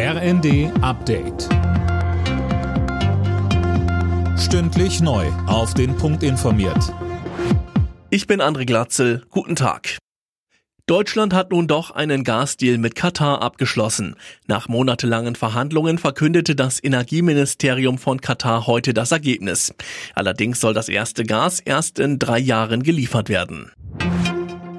RND Update. Stündlich neu. Auf den Punkt informiert. Ich bin André Glatzel. Guten Tag. Deutschland hat nun doch einen Gasdeal mit Katar abgeschlossen. Nach monatelangen Verhandlungen verkündete das Energieministerium von Katar heute das Ergebnis. Allerdings soll das erste Gas erst in drei Jahren geliefert werden.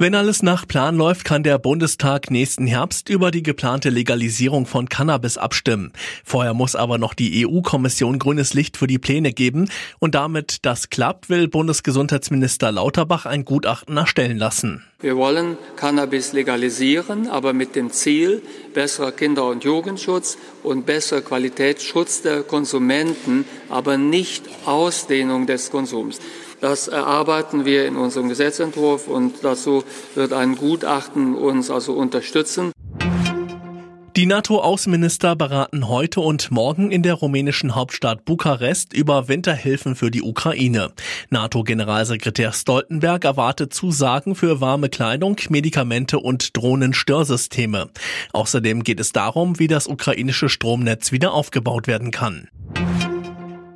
Wenn alles nach Plan läuft, kann der Bundestag nächsten Herbst über die geplante Legalisierung von Cannabis abstimmen. Vorher muss aber noch die EU-Kommission grünes Licht für die Pläne geben und damit das klappt, will Bundesgesundheitsminister Lauterbach ein Gutachten erstellen lassen. Wir wollen Cannabis legalisieren, aber mit dem Ziel besserer Kinder- und Jugendschutz und besserer Qualitätsschutz der Konsumenten, aber nicht Ausdehnung des Konsums. Das erarbeiten wir in unserem Gesetzentwurf und dazu wird ein Gutachten uns also unterstützen. Die NATO-Außenminister beraten heute und morgen in der rumänischen Hauptstadt Bukarest über Winterhilfen für die Ukraine. NATO-Generalsekretär Stoltenberg erwartet Zusagen für warme Kleidung, Medikamente und Drohnenstörsysteme. Außerdem geht es darum, wie das ukrainische Stromnetz wieder aufgebaut werden kann.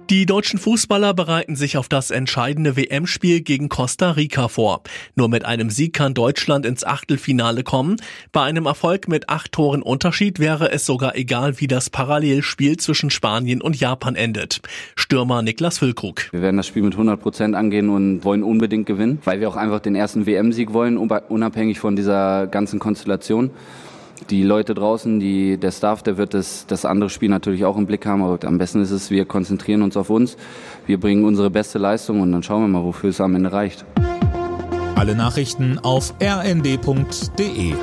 Die deutschen Fußballer bereiten sich auf das entscheidende WM-Spiel gegen Costa Rica vor. Nur mit einem Sieg kann Deutschland ins Achtelfinale kommen. Bei einem Erfolg mit acht Toren Unterschied wäre es sogar egal, wie das Parallelspiel zwischen Spanien und Japan endet. Stürmer Niklas Füllkrug. Wir werden das Spiel mit 100 Prozent angehen und wollen unbedingt gewinnen, weil wir auch einfach den ersten WM-Sieg wollen, unabhängig von dieser ganzen Konstellation die Leute draußen, die, der Staff, der wird das, das andere Spiel natürlich auch im Blick haben. Aber am besten ist es, wir konzentrieren uns auf uns. Wir bringen unsere beste Leistung und dann schauen wir mal, wofür es am Ende reicht. Alle Nachrichten auf rnd.de